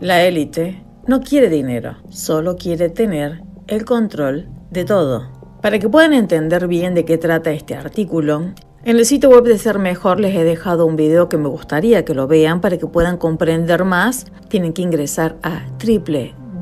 La élite no quiere dinero, solo quiere tener el control de todo. Para que puedan entender bien de qué trata este artículo, en el sitio web de Ser Mejor les he dejado un video que me gustaría que lo vean para que puedan comprender más. Tienen que ingresar a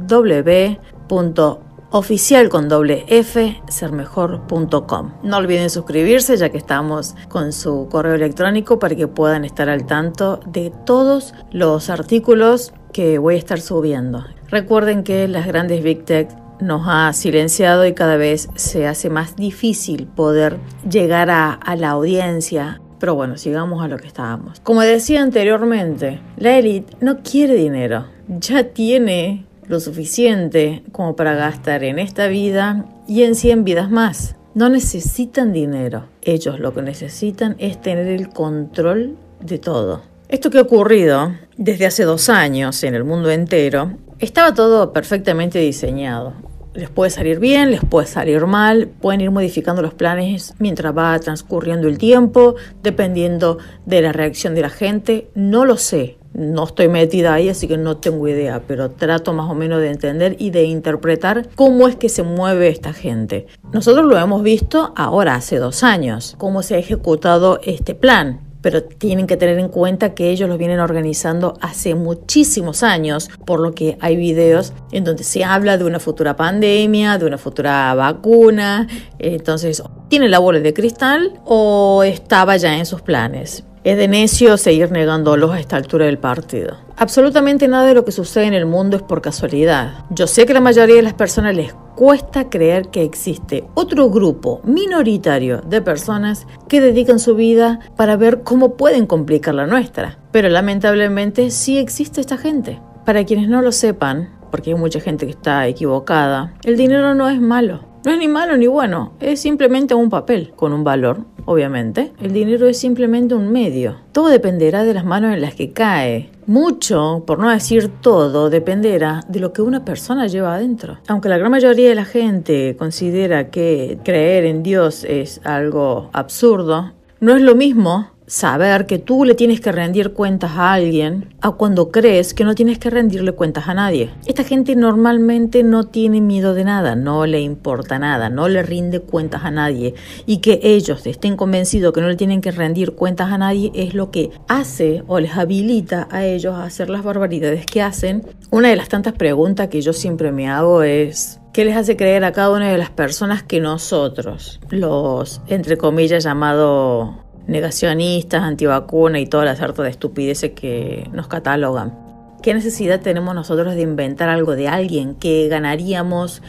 www.oficial con doble F, sermejor.com. No olviden suscribirse ya que estamos con su correo electrónico para que puedan estar al tanto de todos los artículos que voy a estar subiendo. Recuerden que las grandes Big Tech nos ha silenciado y cada vez se hace más difícil poder llegar a, la audiencia. Pero bueno, sigamos a lo que estábamos. Como decía anteriormente, la élite no quiere dinero, ya tiene lo suficiente como para gastar en esta vida y en 100 vidas más. No necesitan dinero, ellos lo que necesitan es tener el control de todo. Esto que ha ocurrido desde hace dos años en el mundo entero, estaba todo perfectamente diseñado les puede salir bien, les puede salir mal, pueden ir modificando los planes mientras va transcurriendo el tiempo, dependiendo de la reacción de la gente. No lo sé, no estoy metida ahí, así que no tengo idea, pero trato más o menos de entender y de interpretar cómo es que se mueve esta gente. Nosotros lo hemos visto ahora, hace dos años, cómo se ha ejecutado este plan pero tienen que tener en cuenta que ellos lo vienen organizando hace muchísimos años, por lo que hay videos en donde se habla de una futura pandemia, de una futura vacuna, entonces tiene la bola de cristal o estaba ya en sus planes. Es de necio seguir negándolos a esta altura del partido. Absolutamente nada de lo que sucede en el mundo es por casualidad. Yo sé que la mayoría de las personas les cuesta creer que existe otro grupo minoritario de personas que dedican su vida para ver cómo pueden complicar la nuestra. Pero lamentablemente sí existe esta gente. Para quienes no lo sepan, porque hay mucha gente que está equivocada, el dinero no es malo. No es ni malo ni bueno, es simplemente un papel con un valor, obviamente. El dinero es simplemente un medio. Todo dependerá de las manos en las que cae. Mucho, por no decir todo, dependerá de lo que una persona lleva adentro. Aunque la gran mayoría de la gente considera que creer en Dios es algo absurdo, no es lo mismo saber que tú le tienes que rendir cuentas a alguien a cuando crees que no tienes que rendirle cuentas a nadie. Esta gente normalmente no tiene miedo de nada, no le importa nada, no le rinde cuentas a nadie y que ellos estén convencidos que no le tienen que rendir cuentas a nadie es lo que hace o les habilita a ellos a hacer las barbaridades que hacen. Una de las tantas preguntas que yo siempre me hago es ¿Qué les hace creer a cada una de las personas que nosotros, los, entre comillas, llamados negacionistas, antivacunas y toda la sarta de estupideces que nos catalogan. ¿Qué necesidad tenemos nosotros de inventar algo de alguien que ganaríamos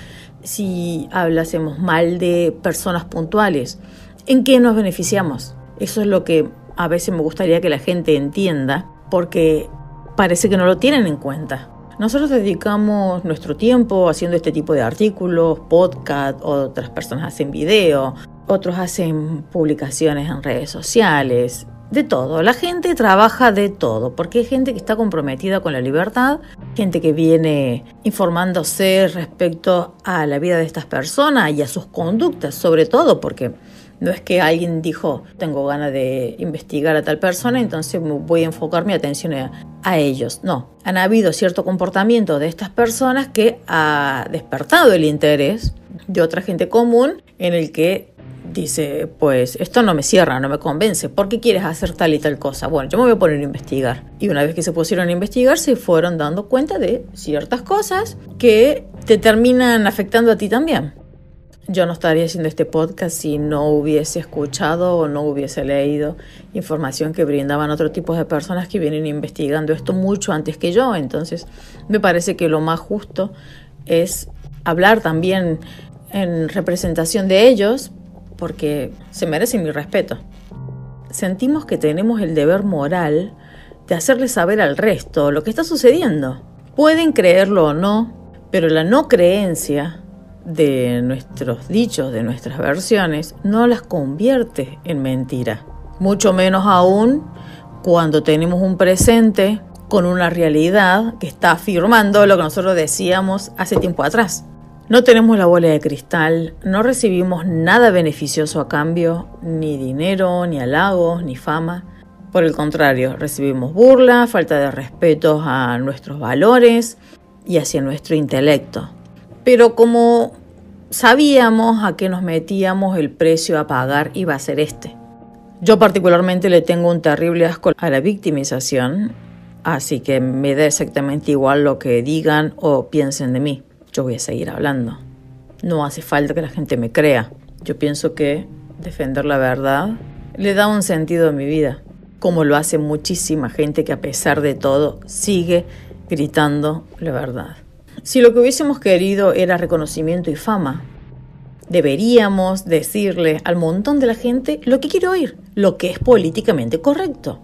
si hablásemos mal de personas puntuales? ¿En qué nos beneficiamos? Eso es lo que a veces me gustaría que la gente entienda, porque parece que no lo tienen en cuenta. Nosotros dedicamos nuestro tiempo haciendo este tipo de artículos, podcast, otras personas hacen video, otros hacen publicaciones en redes sociales, de todo. La gente trabaja de todo, porque hay gente que está comprometida con la libertad, gente que viene informándose respecto a la vida de estas personas y a sus conductas, sobre todo porque no es que alguien dijo, tengo ganas de investigar a tal persona, entonces voy a enfocar mi atención a, a, ellos. No, han habido cierto comportamiento de estas personas que ha despertado el interés de otra gente común en el que dice, pues esto no me cierra, no me convence, ¿por qué quieres hacer tal y tal cosa? Bueno, yo me voy a poner a investigar. Y una vez que se pusieron a investigar, se fueron dando cuenta de ciertas cosas que te terminan afectando a ti también. Yo no estaría haciendo este podcast si no hubiese escuchado o no hubiese leído información que brindaban otro tipo de personas que vienen investigando esto mucho antes que yo. Entonces, me parece que lo más justo es hablar también en representación de ellos porque se merecen mi respeto. Sentimos que tenemos el deber moral de hacerle saber al resto lo que está sucediendo. Pueden creerlo o no, pero la no creencia de nuestros dichos, de nuestras versiones, no las convierte en mentira. Mucho menos aún cuando tenemos un presente con una realidad que está afirmando lo que nosotros decíamos hace tiempo atrás. No tenemos la bola de cristal, no recibimos nada beneficioso a cambio, ni dinero, ni halagos, ni fama, Por el contrario, recibimos burla, falta de respeto a nuestros valores y hacia nuestro intelecto. Pero como sabíamos a qué nos metíamos, el precio a pagar iba a ser este. Yo particularmente le tengo un terrible asco a la victimización, así que me da exactamente igual lo que digan o piensen de mí. Yo voy a seguir hablando. No hace falta que la gente me crea. Yo pienso que defender la verdad le da un sentido a mi vida, como lo hace muchísima gente que a pesar de todo sigue gritando la verdad. Si lo que hubiésemos querido era reconocimiento y fama, deberíamos decirle al montón de la gente lo que quiere oír, lo que es políticamente correcto.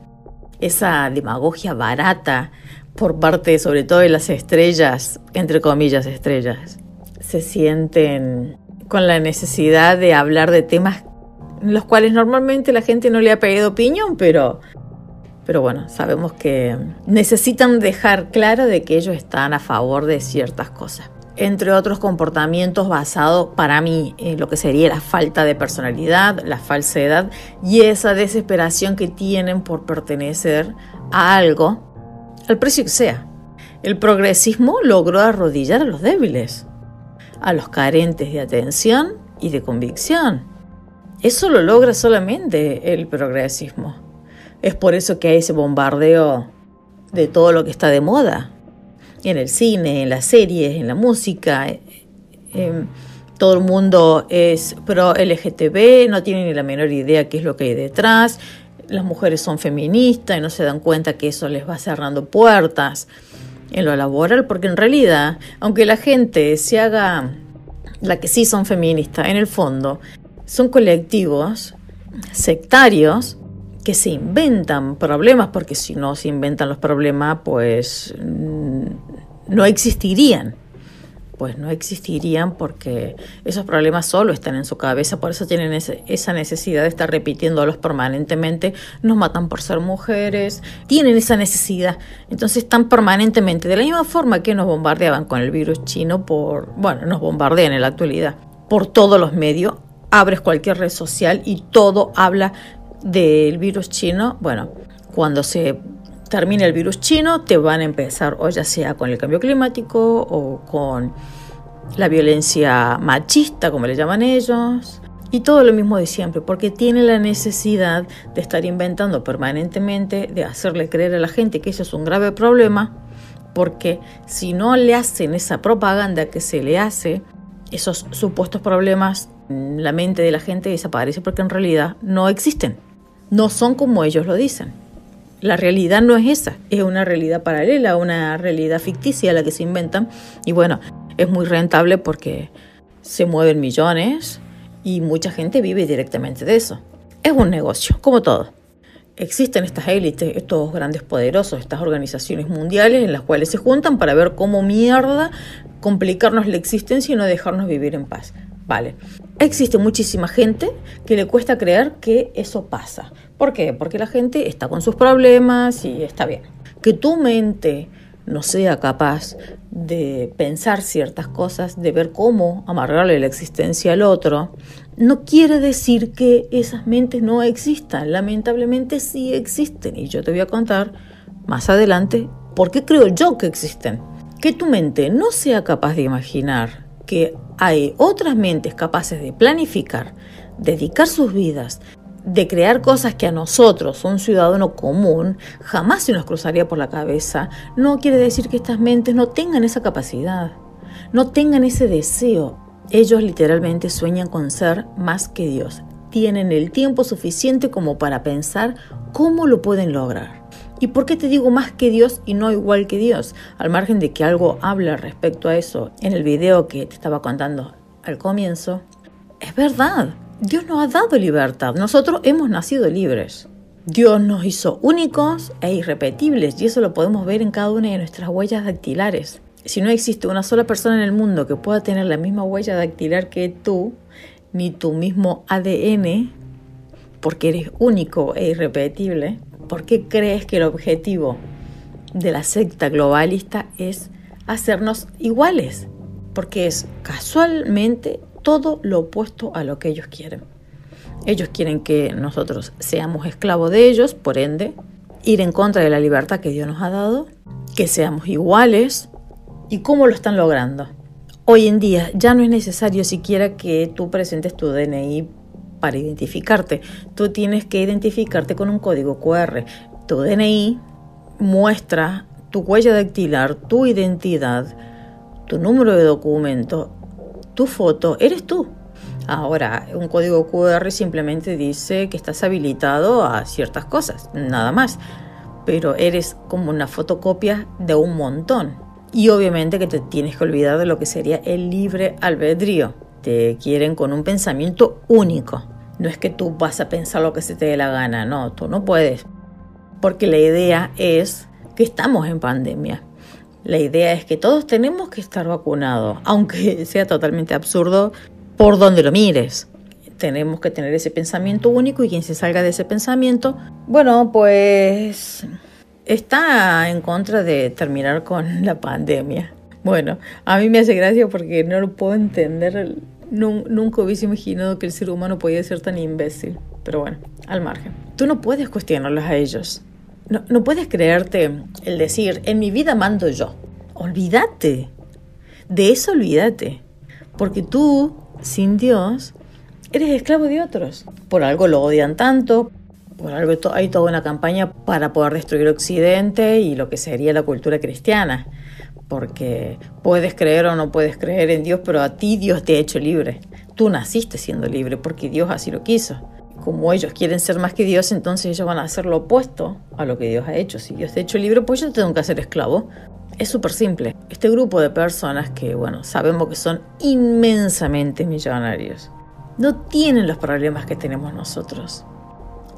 Esa demagogia barata por parte sobre todo de las estrellas, entre comillas estrellas, se sienten con la necesidad de hablar de temas los cuales normalmente la gente no le ha pedido opinión, pero, pero bueno, sabemos que necesitan dejar claro de que ellos están a favor de ciertas cosas. Entre otros comportamientos basados para mí en lo que sería la falta de personalidad, la falsedad y esa desesperación que tienen por pertenecer a algo, al precio que sea. El progresismo logró arrodillar a los débiles, a los carentes de atención y de convicción. Eso lo logra solamente el progresismo. Es por eso que hay ese bombardeo de todo lo que está de moda. En el cine, en las series, en la música. Em, todo el mundo es pro LGTB, no tiene ni la menor idea qué es lo que hay detrás. Las mujeres son feministas y no se dan cuenta que eso les va cerrando puertas en lo laboral, porque en realidad, aunque la gente se haga la que sí son feministas, en el fondo son colectivos sectarios que se inventan problemas, porque si no se inventan los problemas, pues mm, no existirían. Pues no existirían porque esos problemas solo están en su cabeza, por eso tienen esa necesidad de estar repitiéndolos permanentemente. Nos matan por ser mujeres, tienen esa necesidad. Entonces están permanentemente, de la misma forma que nos bombardeaban con el virus chino, por, bueno, nos bombardean en la actualidad por todos los medios abres cualquier red social y todo habla del virus chino. Bueno, cuando se termine el virus chino, te van a empezar, o ya sea con el cambio climático o con la violencia machista, como le llaman ellos, y todo lo mismo de siempre, porque tiene la necesidad de estar inventando permanentemente, de hacerle creer a la gente que eso es un grave problema, porque si no le hacen esa propaganda que se le hace, esos supuestos problemas la mente de la gente desaparece porque en realidad no existen. No son como ellos lo dicen. La realidad no es esa, es una realidad paralela, una realidad ficticia la que se inventan. Y bueno, es muy rentable porque se mueven millones y mucha gente vive directamente de eso. Es un negocio, como todo. Existen estas élites, estos grandes poderosos, estas organizaciones mundiales en las cuales se juntan para ver cómo mierda complicarnos la existencia y no dejarnos vivir en paz. Vale. Existe muchísima gente que le cuesta creer que eso pasa. ¿Por qué? Porque la gente está con sus problemas y está bien. Que tu mente no sea capaz de pensar ciertas cosas, de ver cómo amargarle la existencia al otro, no quiere decir que esas mentes no existan. Lamentablemente sí existen. Y yo te voy a contar más adelante por qué creo yo que existen. Que tu mente no sea capaz de imaginar que hay otras mentes capaces de planificar, dedicar sus vidas, de crear cosas que a nosotros, un ciudadano común, jamás se nos cruzaría por la cabeza, no quiere decir que estas mentes no tengan esa capacidad, no tengan ese deseo. Ellos literalmente sueñan con ser más que Dios. Tienen el tiempo suficiente como para pensar cómo lo pueden lograr. ¿Y por qué te digo más que Dios y no igual que Dios? Al margen de que algo habla respecto a eso en el video que te estaba contando al comienzo, es verdad. Dios nos ha dado libertad. Nosotros hemos nacido libres. Dios nos hizo únicos e irrepetibles y eso lo podemos ver en cada una de nuestras huellas dactilares. Si no existe una sola persona en el mundo que pueda tener la misma huella dactilar que tú, ni tu mismo ADN, porque eres único e irrepetible, ¿Por qué crees que el objetivo de la secta globalista es hacernos iguales? Porque es casualmente todo lo opuesto a lo que ellos quieren. Ellos quieren que nosotros seamos esclavos de ellos, por ende, ir en contra de la libertad que Dios nos ha dado, que seamos iguales. ¿Y cómo lo están logrando? Hoy en día ya no es necesario siquiera que tú presentes tu DNI para identificarte. Tú tienes que identificarte con un código QR. Tu DNI muestra tu huella dactilar, tu identidad, tu número de documento, tu foto, eres tú. Ahora, un código QR simplemente dice que estás habilitado a ciertas cosas, nada más. Pero eres como una fotocopia de un montón. Y obviamente que te tienes que olvidar de lo que sería el libre albedrío. Te quieren con un pensamiento único. No es que tú vas a pensar lo que se te dé la gana, no, tú no puedes. Porque la idea es que estamos en pandemia. La idea es que todos tenemos que estar vacunados, aunque sea totalmente absurdo por donde lo mires. Tenemos que tener ese pensamiento único y quien se salga de ese pensamiento, bueno, pues está en contra de terminar con la pandemia. Bueno, a mí me hace gracia porque no lo puedo entender. Nunca hubiese imaginado que el ser humano podía ser tan imbécil. Pero bueno, al margen. Tú no puedes cuestionarlos a ellos. No, no puedes creerte el decir, en mi vida mando yo. Olvídate. De eso olvídate. Porque tú, sin Dios, eres esclavo de otros. Por algo lo odian tanto, por algo hay toda una campaña para poder destruir Occidente y lo que sería la cultura cristiana. Porque puedes creer o no puedes creer en Dios, pero a ti Dios te ha hecho libre. Tú naciste siendo libre porque Dios así lo quiso como ellos quieren ser más que Dios, entonces ellos van a hacer lo opuesto a lo que Dios ha hecho. Si Dios te ha hecho libre, pues yo tengo que ser esclavo. Es súper simple. Este grupo de personas que, bueno, sabemos que son inmensamente millonarios, no tienen los problemas que tenemos nosotros.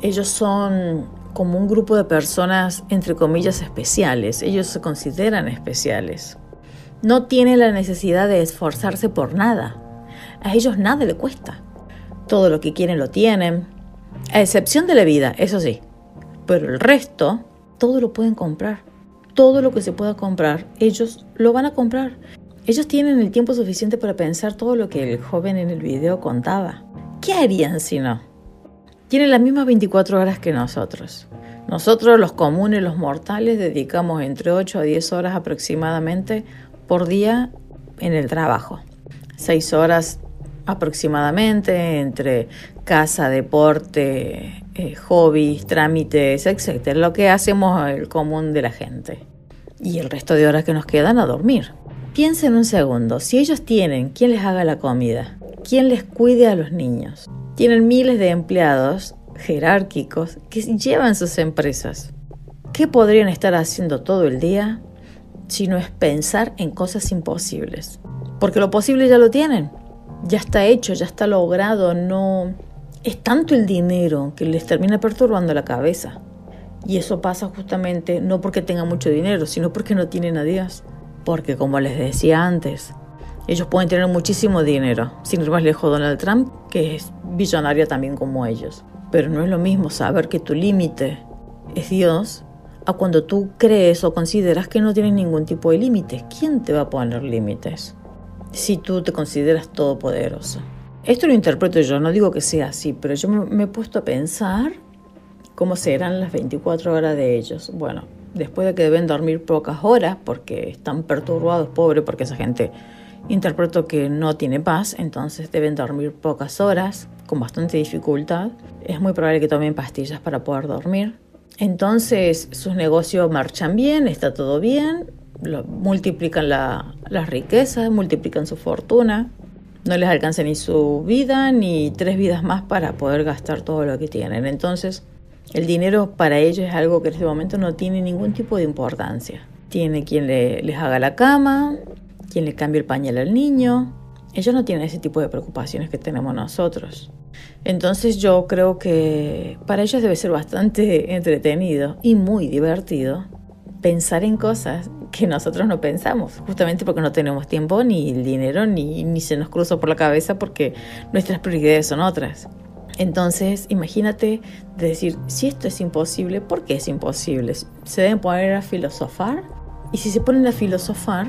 Ellos son como un grupo de personas, entre comillas, especiales. Ellos se consideran especiales. No tienen la necesidad de esforzarse por nada. A ellos nada le cuesta. Todo lo que quieren lo tienen, a excepción de la vida, eso sí. Pero el resto, todo lo pueden comprar. Todo lo que se pueda comprar, ellos lo van a comprar. Ellos tienen el tiempo suficiente para pensar todo lo que el joven en el video contaba. ¿Qué harían si no? Tienen las mismas 24 horas que nosotros. Nosotros, los comunes, los mortales, dedicamos entre 8 a 10 horas aproximadamente por día en el trabajo. 6 horas aproximadamente entre casa, deporte, eh, hobbies, trámites, etc. Lo que hacemos el común de la gente. Y el resto de horas que nos quedan a dormir. Piensen un segundo, si ellos tienen quien les haga la comida, quien les cuide a los niños, tienen miles de empleados jerárquicos que llevan sus empresas, ¿qué podrían estar haciendo todo el día si no es pensar en cosas imposibles? Porque lo posible ya lo tienen ya está hecho, ya está logrado, no es tanto el dinero que les termina perturbando la cabeza. Y eso pasa justamente no porque tengan mucho dinero, sino porque no tienen a Dios. Porque como les decía antes, ellos pueden tener muchísimo dinero, sin ir más lejos Donald Trump, que es billonario también como ellos. Pero no es lo mismo saber que tu límite es Dios a cuando tú crees o consideras que no tienes ningún tipo de límites. ¿Quién te va a poner límites? si tú te consideras todopoderoso. Esto lo interpreto yo, no digo que sea así, pero yo me, he puesto a pensar cómo serán las 24 horas de ellos. Bueno, después de que deben dormir pocas horas porque están perturbados, pobre, porque esa gente interpreto que no tiene paz, entonces deben dormir pocas horas con bastante dificultad. Es muy probable que tomen pastillas para poder dormir. Entonces sus negocios marchan bien, está todo bien, multiplican la, las riquezas, multiplican su fortuna. No les alcanza ni su vida ni tres vidas más para poder gastar todo lo que tienen. Entonces, el dinero para ellos es algo que en este momento no tiene ningún tipo de importancia. Tiene quien les haga la cama, quien le cambie el pañal al niño. Ellos no tienen ese tipo de preocupaciones que tenemos nosotros. Entonces yo creo que para ellos debe ser bastante entretenido y muy divertido pensar en cosas que nosotros no pensamos, justamente porque no tenemos tiempo, ni dinero, ni, ni se nos cruza por la cabeza porque nuestras prioridades son otras. Entonces, imagínate decir, si esto es imposible, ¿por qué es imposible? Se deben poner a filosofar y si se ponen a filosofar,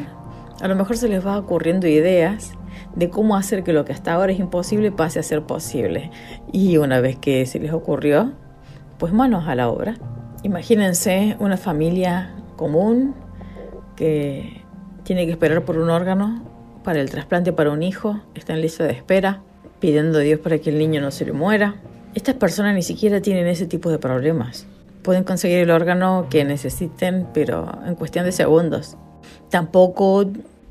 a lo mejor se les va ocurriendo ideas de cómo hacer que lo que hasta ahora es imposible pase a ser posible. Y una vez que se les ocurrió, pues manos a la obra. Imagínense una familia común que tiene que esperar por un órgano para el trasplante para un hijo, está en lista de espera, pidiendo a Dios para que el niño no se le muera. Estas personas ni siquiera tienen ese tipo de problemas. Pueden conseguir el órgano que necesiten, pero en cuestión de segundos. Tampoco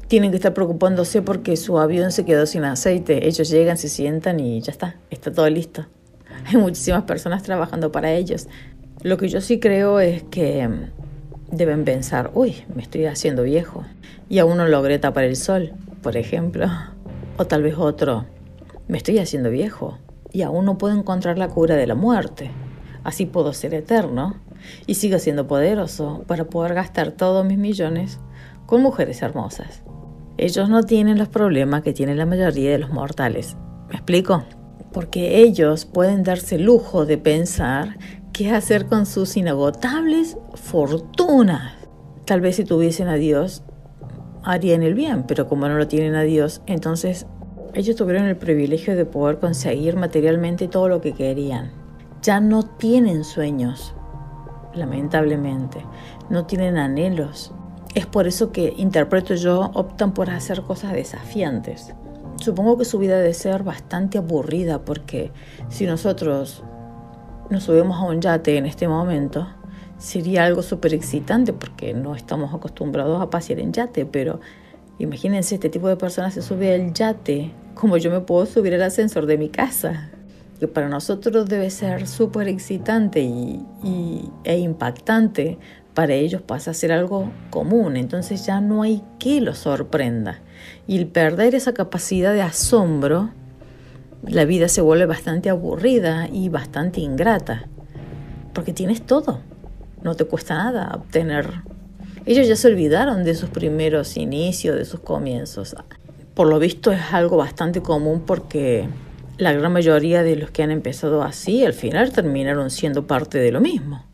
tienen que estar preocupándose porque su avión se quedó sin aceite. Ellos llegan, se sientan y ya está, está todo listo. Hay muchísimas personas trabajando para ellos. Lo que yo sí creo es que deben pensar, uy, me estoy haciendo viejo y aún no logré tapar el sol, por ejemplo. O tal vez otro, me estoy haciendo viejo y aún no puedo encontrar la cura de la muerte. Así puedo ser eterno y sigo siendo poderoso para poder gastar todos mis millones con mujeres hermosas. Ellos no tienen los problemas que tienen la mayoría de los mortales. ¿Me explico? Porque ellos pueden darse el lujo de pensar qué hacer con sus inagotables fortunas. Tal vez si tuviesen a Dios, harían el bien, pero como no lo tienen a Dios, entonces ellos tuvieron el privilegio de poder conseguir materialmente todo lo que querían. Ya no tienen sueños, lamentablemente, no tienen anhelos. Es por eso que, interpreto yo, optan por hacer cosas desafiantes. Supongo que su vida debe ser bastante aburrida porque si nosotros nos subimos a un yate en este momento, sería algo súper excitante porque no estamos acostumbrados a pasear en yate, pero imagínense, este tipo de personas se sube al yate como yo me puedo subir al ascensor de mi casa, que para nosotros debe ser súper excitante y, e impactante, para ellos pasa a ser algo común, entonces ya no hay que los sorprenda. Y el perder esa capacidad de asombro, la vida se vuelve bastante aburrida y bastante ingrata, porque tienes todo, no te cuesta nada obtener. Ellos ya se olvidaron de sus primeros inicios, de sus comienzos. Por lo visto es algo bastante común porque la gran mayoría de los que han empezado así al final terminaron siendo parte de lo mismo.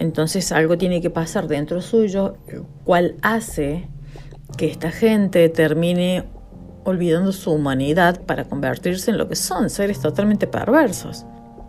Entonces algo tiene que pasar dentro suyo, cual hace que esta gente termine olvidando su humanidad para convertirse en lo que son, seres totalmente perversos.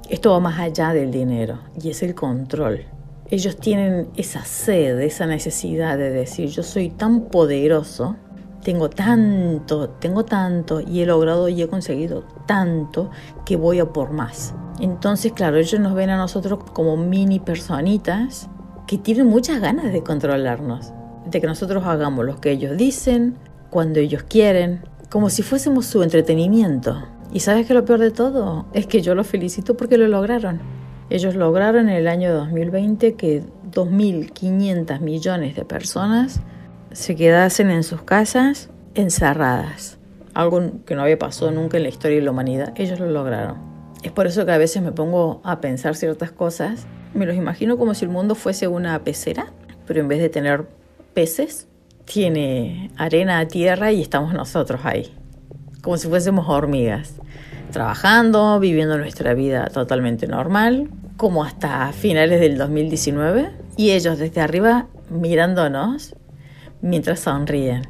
Esto va más allá del dinero y es el control. Ellos tienen esa sed, esa necesidad de decir yo soy tan poderoso, tengo tanto, tengo tanto y he logrado y he conseguido tanto que voy a por más. Entonces, claro, ellos nos ven a nosotros como mini personitas que tienen muchas ganas de controlarnos, de que nosotros hagamos lo que ellos dicen, cuando ellos quieren, como si fuésemos su entretenimiento. Y sabes que lo peor de todo es que yo los felicito porque lo lograron. Ellos lograron en el año 2020 que 2.500 millones de personas se quedasen en sus casas encerradas. Algo que no había pasado nunca en la historia de la humanidad. Ellos lo lograron. Es por eso que a veces me pongo a pensar ciertas cosas. Me los imagino como si el mundo fuese una pecera, pero en vez de tener peces, tiene arena, tierra y estamos nosotros ahí, como si fuésemos hormigas, trabajando, viviendo nuestra vida totalmente normal, como hasta finales del 2019, y ellos desde arriba mirándonos mientras sonríen,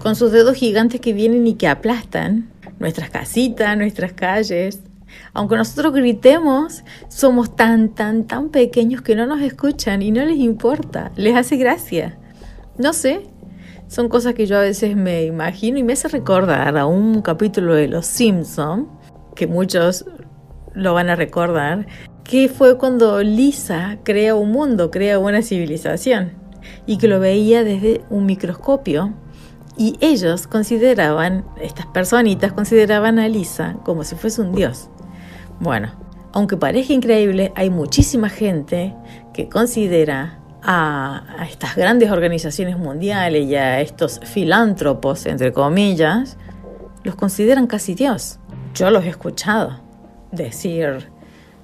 con sus dedos gigantes que vienen y que aplastan nuestras casitas, nuestras calles. Aunque nosotros gritemos, somos tan, tan, tan pequeños que no nos escuchan y no les importa, les hace gracia. No sé, son cosas que yo a veces me imagino y me hace recordar a un capítulo de Los Simpson que muchos lo van a recordar, que fue cuando Lisa crea un mundo, crea una civilización y que lo veía desde un microscopio y ellos consideraban, estas personitas consideraban a Lisa como si fuese un dios. Bueno, aunque parezca increíble, hay muchísima gente que considera a, estas grandes organizaciones mundiales y a estos filántropos, entre comillas, los consideran casi Dios. Yo los he escuchado decir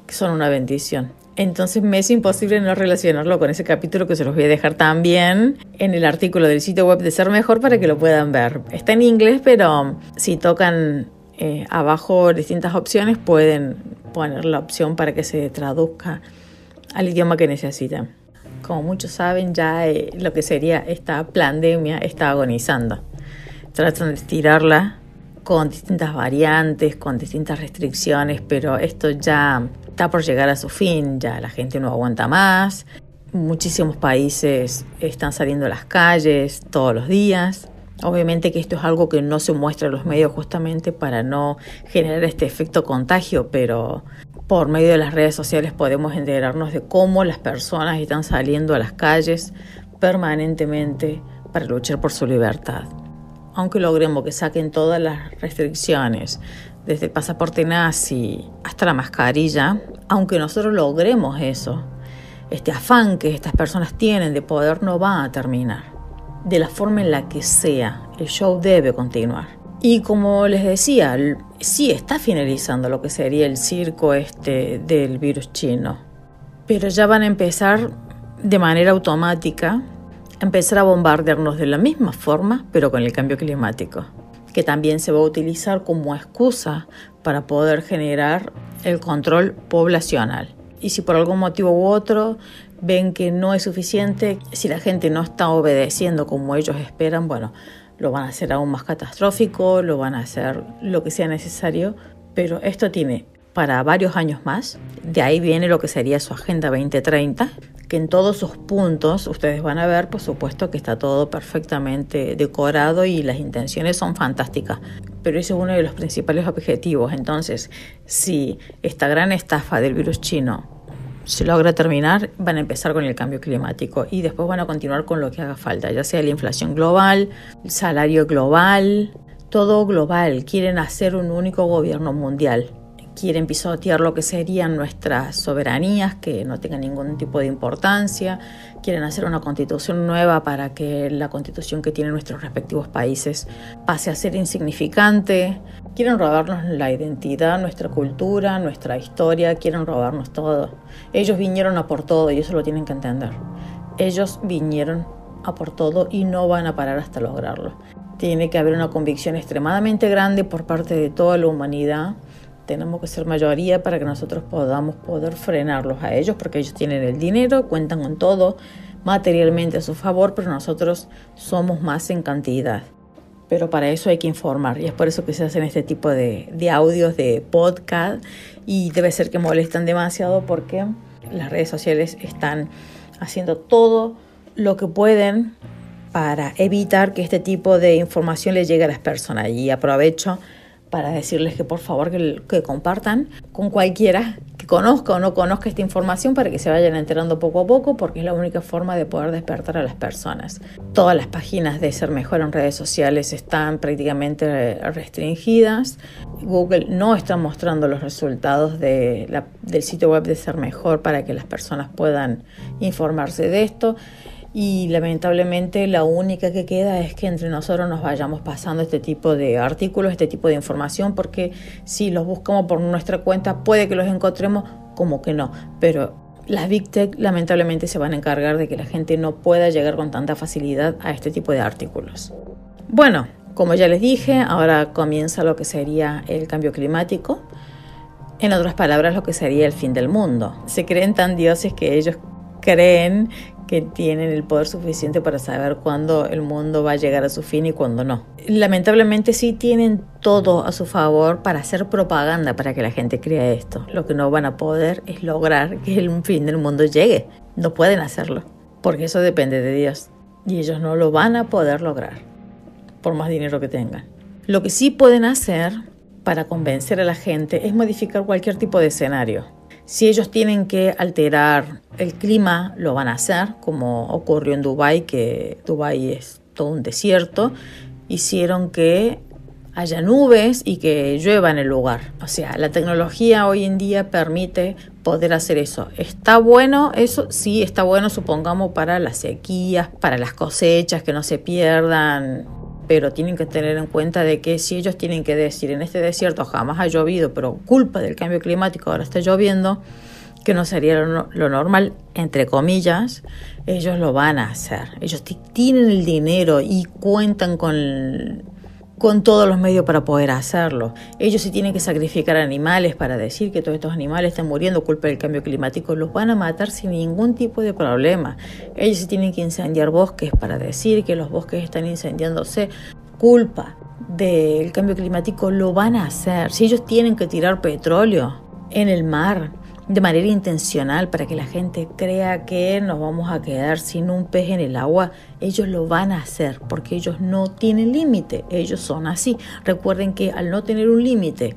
que son una bendición. Entonces me es imposible no relacionarlo con ese capítulo que se los voy a dejar también en el artículo del sitio web de Ser Mejor para que lo puedan ver. Está en inglés, pero si tocan eh, abajo distintas opciones pueden poner la opción para que se traduzca al idioma que necesitan como muchos saben, ya eh, lo que sería esta pandemia está agonizando. Tratan de estirarla con distintas variantes, con distintas restricciones, pero esto ya está por llegar a su fin, ya la gente no aguanta más. Muchísimos países están saliendo a las calles todos los días. Obviamente que esto es algo que no se muestra en los medios justamente para no generar este efecto contagio, pero por medio de las redes sociales podemos enterarnos de cómo las personas están saliendo a las calles permanentemente para luchar por su libertad aunque logremos que saquen todas las restricciones, desde el pasaporte nazi hasta la mascarilla, aunque nosotros logremos eso, este afán que estas personas tienen de poder no va a terminar. De la forma en la que sea, el show debe continuar. Y como les decía, sí está finalizando lo que sería el circo este del virus chino, pero ya van a empezar de manera automática empezar a bombardearnos de la misma forma, pero con el cambio climático, que también se va a utilizar como excusa para poder generar el control poblacional. Y si por algún motivo u otro ven que no es suficiente, si la gente no está obedeciendo como ellos esperan, bueno, lo van a hacer aún más catastrófico, lo van a hacer lo que sea necesario, pero esto tiene para varios años más. De ahí viene lo que sería su Agenda 2030, que en todos sus puntos ustedes van a ver, por supuesto, que está todo perfectamente decorado y las intenciones son fantásticas. Pero ese es uno de los principales objetivos. Entonces, si esta gran estafa del virus chino se logra terminar, van a empezar con el cambio climático y después van a continuar con lo que haga falta, ya sea la inflación global, el salario global, todo global. Quieren hacer un único gobierno mundial quieren pisotear lo que serían nuestras soberanías, que no tengan ningún tipo de importancia, quieren hacer una constitución nueva para que la constitución que tienen nuestros respectivos países pase a ser insignificante, quieren robarnos la identidad, nuestra cultura, nuestra historia, quieren robarnos todo. Ellos vinieron a por todo y eso lo tienen que entender. Ellos vinieron a por todo y no van a parar hasta lograrlo. Tiene que haber una convicción extremadamente grande por parte de toda la humanidad tenemos que ser mayoría para que nosotros podamos poder frenarlos a ellos, porque ellos tienen el dinero, cuentan con todo materialmente a su favor, pero nosotros somos más en cantidad. Pero para eso hay que informar y es por eso que se hacen este tipo de, de audios, de podcast y debe ser que molestan demasiado porque las redes sociales están haciendo todo lo que pueden para evitar que este tipo de información le llegue a las personas. Y aprovecho para decirles que por favor que, compartan con cualquiera que conozca o no conozca esta información para que se vayan enterando poco a poco porque es la única forma de poder despertar a las personas. Todas las páginas de Ser Mejor en redes sociales están prácticamente restringidas. Google no está mostrando los resultados del sitio web de Ser Mejor para que las personas puedan informarse de esto y lamentablemente la única que queda es que entre nosotros nos vayamos pasando este tipo de artículos, este tipo de información, porque si los buscamos por nuestra cuenta puede que los encontremos como que no, pero las Big Tech lamentablemente se van a encargar de que la gente no pueda llegar con tanta facilidad a este tipo de artículos. Bueno, como ya les dije, ahora comienza lo que sería el cambio climático. En otras palabras, lo que sería el fin del mundo. Se creen tan dioses que ellos creen que tienen el poder suficiente para saber cuándo el mundo va a llegar a su fin y cuándo no. Lamentablemente sí tienen todo a su favor para hacer propaganda para que la gente crea esto. Lo que no van a poder es lograr que el fin del mundo llegue. No pueden hacerlo, porque eso depende de Dios. Y ellos no lo van a poder lograr, por más dinero que tengan. Lo que sí pueden hacer para convencer a la gente es modificar cualquier tipo de escenario si ellos tienen que alterar el clima, lo van a hacer, como ocurrió en Dubái, que Dubái es todo un desierto, hicieron que haya nubes y que llueva en el lugar. O sea, la tecnología hoy en día permite poder hacer eso. ¿Está bueno eso? Sí, está bueno, supongamos, para las sequías, para las cosechas, que no se pierdan pero tienen que tener en cuenta de que si ellos tienen que decir en este desierto jamás ha llovido, pero culpa del cambio climático ahora está lloviendo, que no sería lo, normal, entre comillas, ellos lo van a hacer. Ellos tienen el dinero y cuentan con con todos los medios para poder hacerlo. Ellos si tienen que sacrificar animales para decir que todos estos animales están muriendo culpa del cambio climático, los van a matar sin ningún tipo de problema. Ellos si tienen que incendiar bosques para decir que los bosques están incendiándose, culpa del cambio climático lo van a hacer. Si ellos tienen que tirar petróleo en el mar de manera intencional para que la gente crea que nos vamos a quedar sin un pez en el agua, ellos lo van a hacer porque ellos no tienen límite, ellos son así. Recuerden que al no tener un límite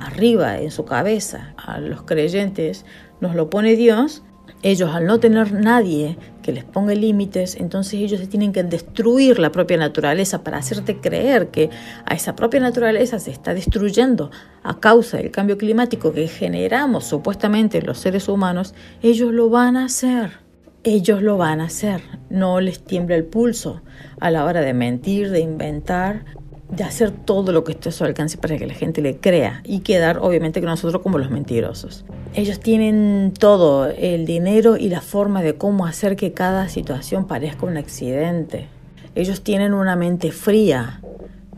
arriba en su cabeza, a los creyentes nos lo pone Dios, ellos al no tener nadie que les ponga límites, entonces ellos se tienen que destruir la propia naturaleza para hacerte creer que a esa propia naturaleza se está destruyendo a causa del cambio climático que generamos supuestamente los seres humanos, ellos lo van a hacer. Ellos lo van a hacer. No les tiembla el pulso a la hora de mentir, de inventar, de hacer todo lo que esté a su alcance para que la gente le crea y quedar obviamente que nosotros como los mentirosos. Ellos tienen todo, el dinero y la forma de cómo hacer que cada situación parezca un accidente. Ellos tienen una mente fría,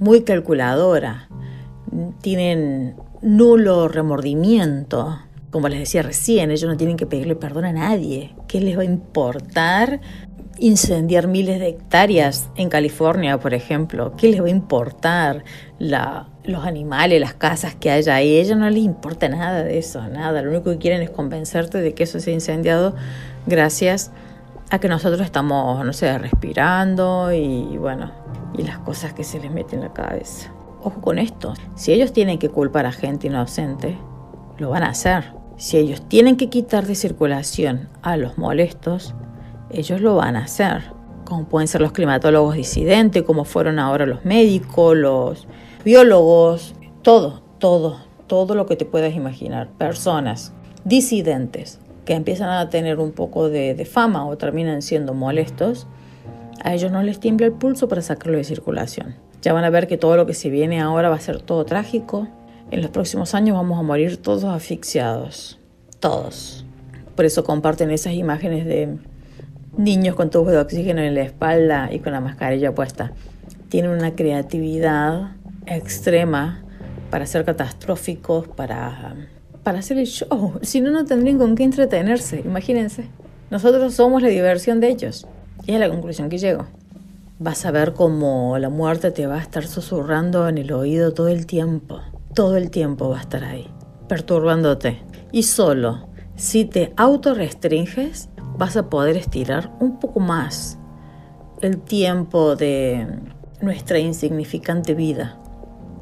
muy calculadora, tienen nulo remordimiento. Como les decía recién, ellos no tienen que pedirle perdón a nadie. ¿Qué les va a importar incendiar miles de hectáreas en California, por ejemplo. ¿Qué les va a importar los animales, las casas que haya ahí? A ellos no les importa nada de eso, nada. Lo único que quieren es convencerte de que eso se ha incendiado gracias a que nosotros estamos, no sé, respirando y bueno, y las cosas que se les meten en la cabeza. Ojo con esto, si ellos tienen que culpar a gente inocente, lo van a hacer. Si ellos tienen que quitar de circulación a los molestos, ellos lo van a hacer, como pueden ser los climatólogos disidentes, como fueron ahora los médicos, los biólogos, todo, todo, todo lo que te puedas imaginar, personas disidentes que empiezan a tener un poco de, de fama o terminan siendo molestos, a ellos no les tiembla el pulso para sacarlo de circulación. Ya van a ver que todo lo que se viene ahora va a ser todo trágico. En los próximos años vamos a morir todos asfixiados. Todos. Por eso comparten esas imágenes de niños con tubos de oxígeno en la espalda y con la mascarilla puesta. Tienen una creatividad extrema para ser catastróficos, para, para hacer el show. Si no, no tendrían con qué entretenerse, imagínense. Nosotros somos la diversión de ellos. Y es la conclusión que llego. Vas a ver cómo la muerte te va a estar susurrando en el oído todo el tiempo. Todo el tiempo va a estar ahí, perturbándote. Y solo si te autorrestringes, vas a poder estirar un poco más el tiempo de nuestra insignificante vida.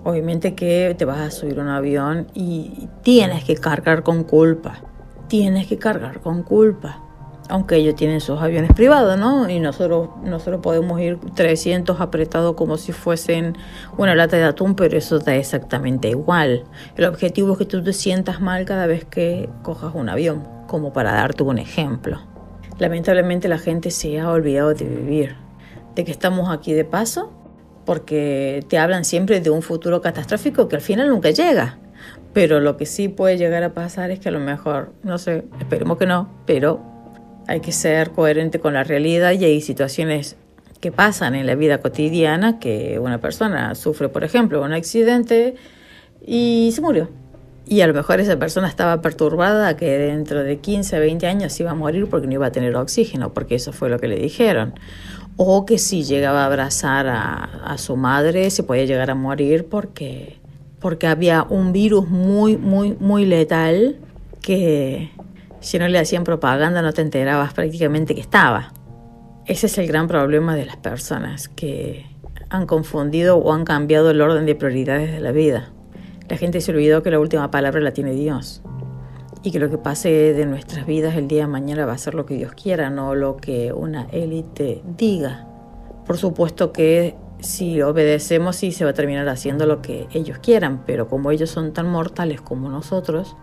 Obviamente que te vas a subir un avión y tienes que cargar con culpa. Tienes que cargar con culpa. Aunque ellos tienen sus aviones privados, ¿no? Y nosotros, nosotros podemos ir 300 apretados como si fuesen una lata de atún, pero eso da exactamente igual. El objetivo es que tú te sientas mal cada vez que cojas un avión, como para darte un ejemplo. Lamentablemente la gente se ha olvidado de vivir, de que estamos aquí de paso, porque te hablan siempre de un futuro catastrófico que al final nunca llega. Pero lo que sí puede llegar a pasar es que a lo mejor, no sé, esperemos que no, pero hay que ser coherente con la realidad y hay situaciones que pasan en la vida cotidiana que una persona sufre, por ejemplo, un accidente y se murió y a lo mejor esa persona estaba perturbada que dentro de 15 a 20 años iba a morir porque no iba a tener oxígeno, porque eso fue lo que le dijeron. O que si llegaba a abrazar a, su madre se podía llegar a morir porque, porque había un virus muy, muy, muy letal que si no le hacían propaganda no te enterabas prácticamente que estaba. Ese es el gran problema de las personas que han confundido o han cambiado el orden de prioridades de la vida. La gente se olvidó que la última palabra la tiene Dios y que lo que pase de nuestras vidas el día de mañana va a ser lo que Dios quiera, no lo que una élite diga. Por supuesto que si obedecemos sí se va a terminar haciendo lo que ellos quieran, pero como ellos son tan mortales como nosotros,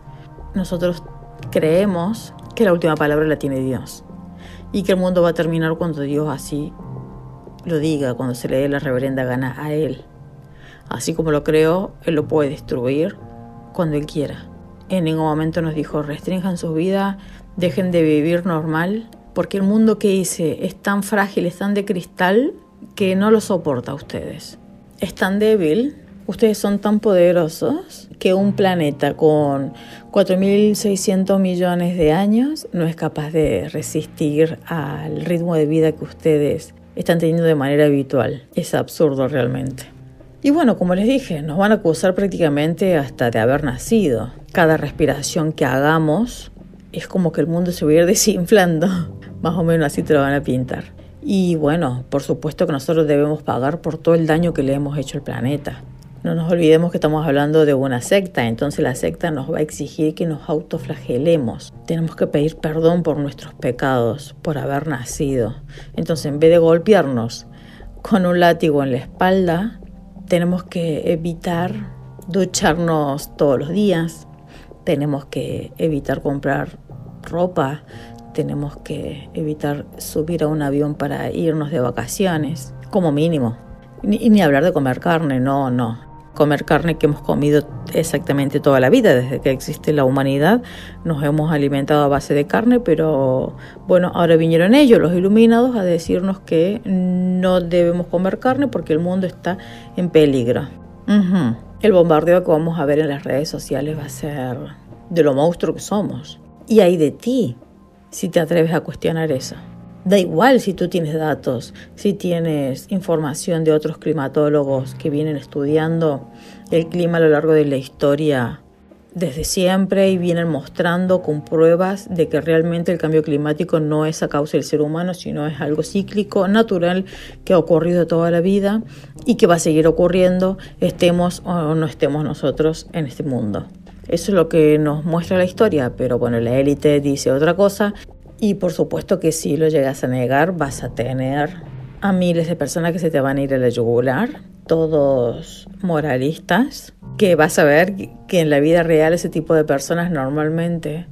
nosotros creemos que la última palabra la tiene Dios y que el mundo va a terminar cuando Dios así lo diga, cuando se le dé la reverenda gana a Él. Así como lo creo, Él lo puede destruir cuando Él quiera. En ningún momento nos dijo, restrinjan su vida, dejen de vivir normal, porque el mundo que hice es tan frágil, es tan de cristal, que no lo soporta a ustedes. Es tan débil, ustedes son tan poderosos, que un planeta con 4.600 millones de años no es capaz de resistir al ritmo de vida que ustedes están teniendo de manera habitual. Es absurdo realmente. Y bueno, como les dije, nos van a acusar prácticamente hasta de haber nacido. Cada respiración que hagamos es como que el mundo se va a ir desinflando. Más o menos así te lo van a pintar. Y bueno, por supuesto que nosotros debemos pagar por todo el daño que le hemos hecho al planeta. No nos olvidemos que estamos hablando de una secta, entonces la secta nos va a exigir que nos autoflagelemos. Tenemos que pedir perdón por nuestros pecados, por haber nacido. Entonces, en vez de golpearnos con un látigo en la espalda, tenemos que evitar ducharnos todos los días, tenemos que evitar comprar ropa, tenemos que evitar subir a un avión para irnos de vacaciones, como mínimo. Ni, ni hablar de comer carne, no, no comer carne que hemos comido exactamente toda la vida, desde que existe la humanidad, nos hemos alimentado a base de carne, pero bueno, ahora vinieron ellos, los iluminados, a decirnos que no debemos comer carne porque el mundo está en peligro. El bombardeo que vamos a ver en las redes sociales va a ser de lo monstruo que somos. Y hay de ti si te atreves a cuestionar eso. Da igual si tú tienes datos, si tienes información de otros climatólogos que vienen estudiando el clima a lo largo de la historia desde siempre y vienen mostrando con pruebas de que realmente el cambio climático no es a causa del ser humano, sino es algo cíclico, natural, que ha ocurrido toda la vida y que va a seguir ocurriendo, estemos o no estemos nosotros en este mundo. Eso es lo que nos muestra la historia, pero bueno, la élite dice otra cosa y por supuesto que si lo llegas a negar, vas a tener a miles de personas que se te van a ir a la yugular, todos moralistas, que vas a ver que en la vida real ese tipo de personas normalmente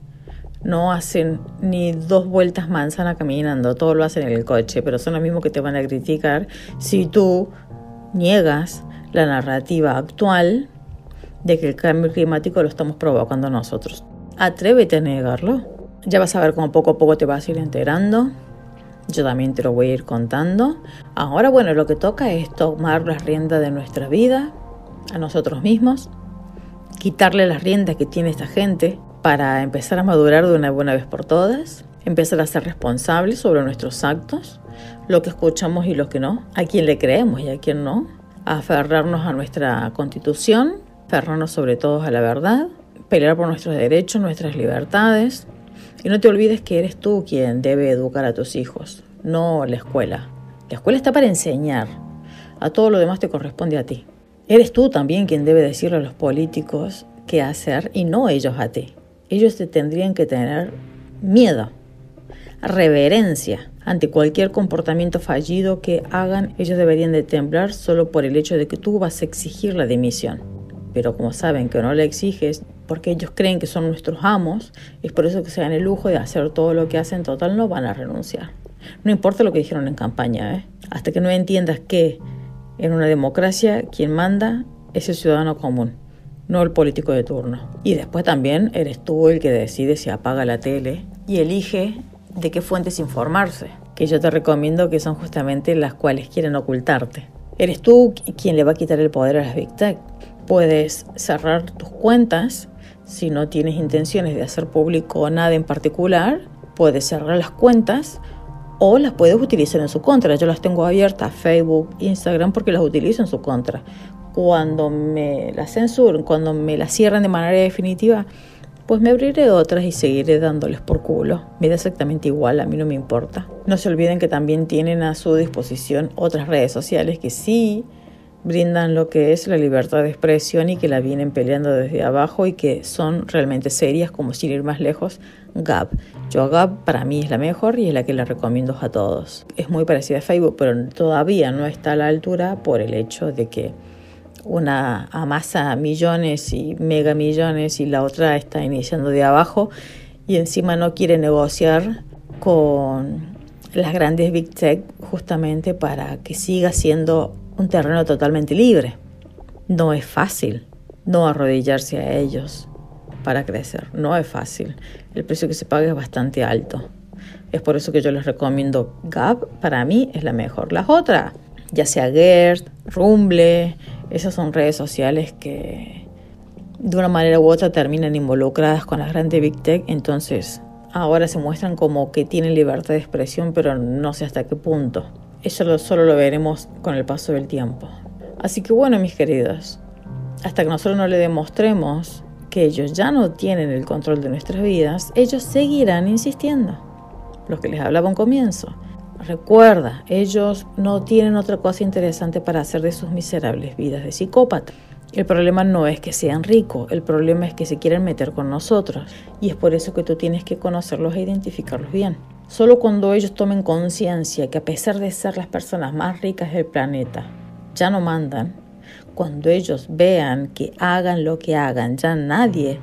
no hacen ni dos vueltas manzana caminando, todo lo hacen en el coche, pero son los mismos que te van a criticar si tú niegas la narrativa actual de que el cambio climático lo estamos provocando nosotros. Atrévete a negarlo. Ya vas a ver cómo poco a poco te vas a ir enterando. Yo también te lo voy a ir contando. Ahora, bueno, lo que toca es tomar las riendas de nuestra vida a nosotros mismos, quitarle las riendas que tiene esta gente para empezar a madurar de una buena vez por todas, empezar a ser responsables sobre nuestros actos, lo que escuchamos y lo que no, a quién le creemos y a quién no, aferrarnos a nuestra constitución, aferrarnos sobre todo a la verdad, pelear por nuestros derechos, nuestras libertades, y no te olvides que eres tú quien debe educar a tus hijos, no la escuela. La escuela está para enseñar. A todo lo demás te corresponde a ti. Eres tú también quien debe decirle a los políticos qué hacer y no ellos a ti. Ellos te tendrían que tener miedo, reverencia ante cualquier comportamiento fallido que hagan. Ellos deberían de temblar solo por el hecho de que tú vas a exigir la dimisión. Pero como saben que no la exiges, porque ellos creen que son nuestros amos, es por eso que se dan el lujo de hacer todo lo que hacen, total no van a renunciar. No importa lo que dijeron en campaña, ¿eh? hasta que no entiendas que en una democracia quien manda es el ciudadano común, no el político de turno. Y después también eres tú el que decide si apaga la tele y elige de qué fuentes informarse, que yo te recomiendo que son justamente las cuales quieren ocultarte. Eres tú quien le va a quitar el poder a las Big Tech. Puedes cerrar tus cuentas si no tienes intenciones de hacer público nada en particular, puedes cerrar las cuentas o las puedes utilizar en su contra. Yo las tengo abiertas, Facebook, Instagram, porque las utilizo en su contra. Cuando me las censuren, cuando me las cierren de manera definitiva, pues me abriré otras y seguiré dándoles por culo. Me da exactamente igual, a mí no me importa. No se olviden que también tienen a su disposición otras redes sociales que sí brindan lo que es la libertad de expresión y que la vienen peleando desde abajo y que son realmente serias, como sin ir más lejos, Gap. Yo Gap para mí es la mejor y es la que le recomiendo a todos. Es muy parecida a Facebook, pero todavía no está a la altura por el hecho de que una amasa millones y mega millones y la otra está iniciando de abajo y encima no quiere negociar con las grandes big tech justamente para que siga siendo un terreno totalmente libre. No es fácil no arrodillarse a ellos para crecer. No es fácil. El precio que se paga es bastante alto. Es por eso que yo les recomiendo Gap. Para mí es la mejor. Las otras, ya sea Gert, Rumble, esas son redes sociales que de una manera u otra terminan involucradas con las grandes Big Tech. Entonces ahora se muestran como que tienen libertad de expresión, pero no sé hasta qué punto. Eso solo lo veremos con el paso del tiempo. Así que bueno, mis queridos, hasta que nosotros no le demostremos que ellos ya no tienen el control de nuestras vidas, ellos seguirán insistiendo. Lo que les hablaba un comienzo. Recuerda, ellos no tienen otra cosa interesante para hacer de sus miserables vidas de psicópata. El problema no es que sean ricos, el problema es que se quieren meter con nosotros. Y es por eso que tú tienes que conocerlos e identificarlos bien. Solo cuando ellos tomen conciencia que a pesar de ser las personas más ricas del planeta, ya no mandan, cuando ellos vean que hagan lo que hagan, ya nadie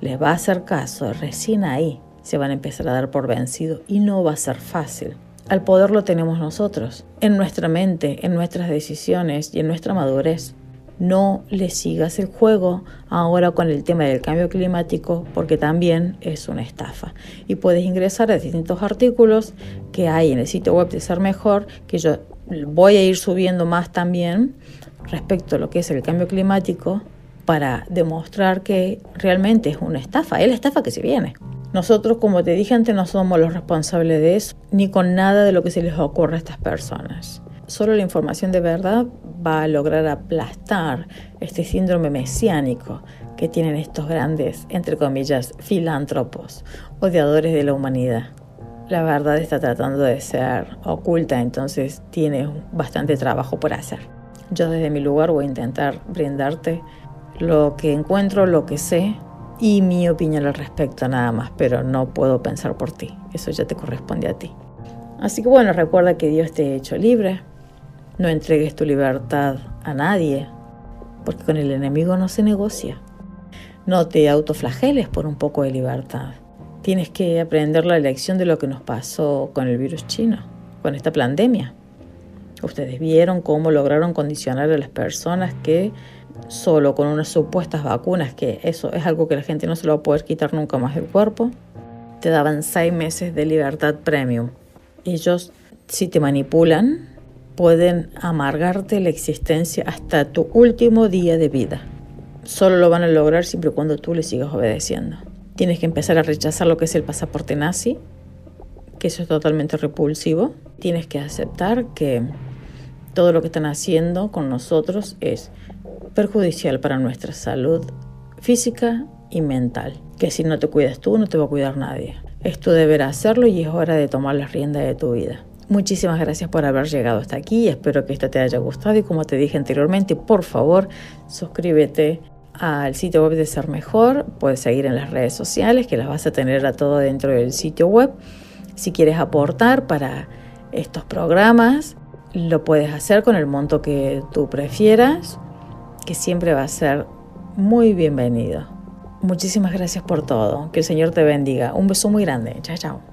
les va a hacer caso, recién ahí se van a empezar a dar por vencido y no va a ser fácil. Al poder lo tenemos nosotros, en nuestra mente, en nuestras decisiones y en nuestra madurez. No le sigas el juego ahora con el tema del cambio climático porque también es una estafa. Y puedes ingresar a distintos artículos que hay en el sitio web de Ser Mejor, que yo voy a ir subiendo más también respecto a lo que es el cambio climático para demostrar que realmente es una estafa, es la estafa que se viene. Nosotros, como te dije antes, no somos los responsables de eso, ni con nada de lo que se les ocurra a estas personas. Solo la información de verdad va a lograr aplastar este síndrome mesiánico que tienen estos grandes, entre comillas, filántropos, odiadores de la humanidad. La verdad está tratando de ser oculta, entonces tiene bastante trabajo por hacer. Yo desde mi lugar voy a intentar brindarte lo que encuentro, lo que sé y mi opinión al respecto nada más, pero no puedo pensar por ti, eso ya te corresponde a ti. Así que bueno, recuerda que Dios te ha hecho libre, no entregues tu libertad a nadie, porque con el enemigo no se negocia. No te autoflageles por un poco de libertad. Tienes que aprender la lección de lo que nos pasó con el virus chino, con esta pandemia. Ustedes vieron cómo lograron condicionar a las personas que solo con unas supuestas vacunas, que eso es algo que la gente no se lo va a poder quitar nunca más del cuerpo, te daban seis meses de libertad premium. Ellos, si te manipulan, pueden amargarte la existencia hasta tu último día de vida. Solo lo van a lograr siempre y cuando tú les sigas obedeciendo. Tienes que empezar a rechazar lo que es el pasaporte nazi, que eso es totalmente repulsivo. Tienes que aceptar que todo lo que están haciendo con nosotros es perjudicial para nuestra salud física y mental. Que si no te cuidas tú, no te va a cuidar nadie. Es tu deber hacerlo y es hora de tomar las riendas de tu vida. Muchísimas gracias por haber llegado hasta aquí. Espero que esto te haya gustado y como te dije anteriormente, por favor, suscríbete al sitio web de Ser Mejor. Puedes seguir en las redes sociales que las vas a tener a todo dentro del sitio web. Si quieres aportar para estos programas, lo puedes hacer con el monto que tú prefieras, que siempre va a ser muy bienvenido. Muchísimas gracias por todo. Que el Señor te bendiga. Un beso muy grande. Chao, chao.